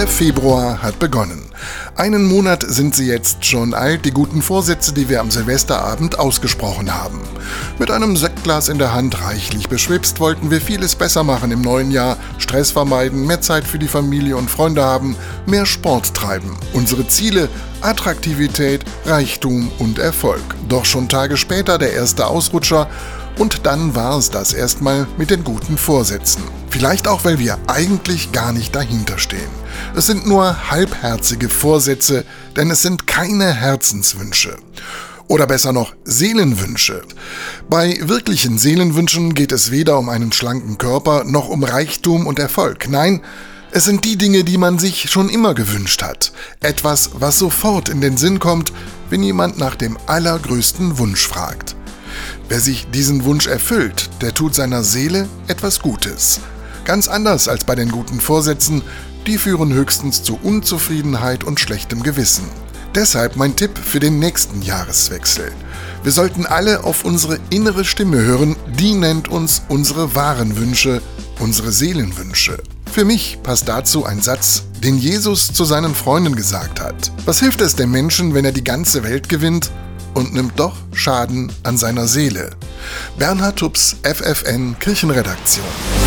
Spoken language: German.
Der Februar hat begonnen. Einen Monat sind sie jetzt schon alt, die guten Vorsätze, die wir am Silvesterabend ausgesprochen haben. Mit einem Sektglas in der Hand reichlich beschwipst wollten wir vieles besser machen im neuen Jahr, Stress vermeiden, mehr Zeit für die Familie und Freunde haben, mehr Sport treiben. Unsere Ziele Attraktivität, Reichtum und Erfolg. Doch schon Tage später der erste Ausrutscher und dann war es das erstmal mit den guten Vorsätzen. Vielleicht auch, weil wir eigentlich gar nicht dahinter stehen. Es sind nur halbherzige Vorsätze, denn es sind keine Herzenswünsche. Oder besser noch Seelenwünsche. Bei wirklichen Seelenwünschen geht es weder um einen schlanken Körper noch um Reichtum und Erfolg. Nein, es sind die Dinge, die man sich schon immer gewünscht hat. Etwas, was sofort in den Sinn kommt, wenn jemand nach dem allergrößten Wunsch fragt. Wer sich diesen Wunsch erfüllt, der tut seiner Seele etwas Gutes. Ganz anders als bei den guten Vorsätzen, die führen höchstens zu Unzufriedenheit und schlechtem Gewissen. Deshalb mein Tipp für den nächsten Jahreswechsel. Wir sollten alle auf unsere innere Stimme hören, die nennt uns unsere wahren Wünsche, unsere Seelenwünsche. Für mich passt dazu ein Satz, den Jesus zu seinen Freunden gesagt hat. Was hilft es dem Menschen, wenn er die ganze Welt gewinnt und nimmt doch Schaden an seiner Seele? Bernhard Tubbs, FFN Kirchenredaktion.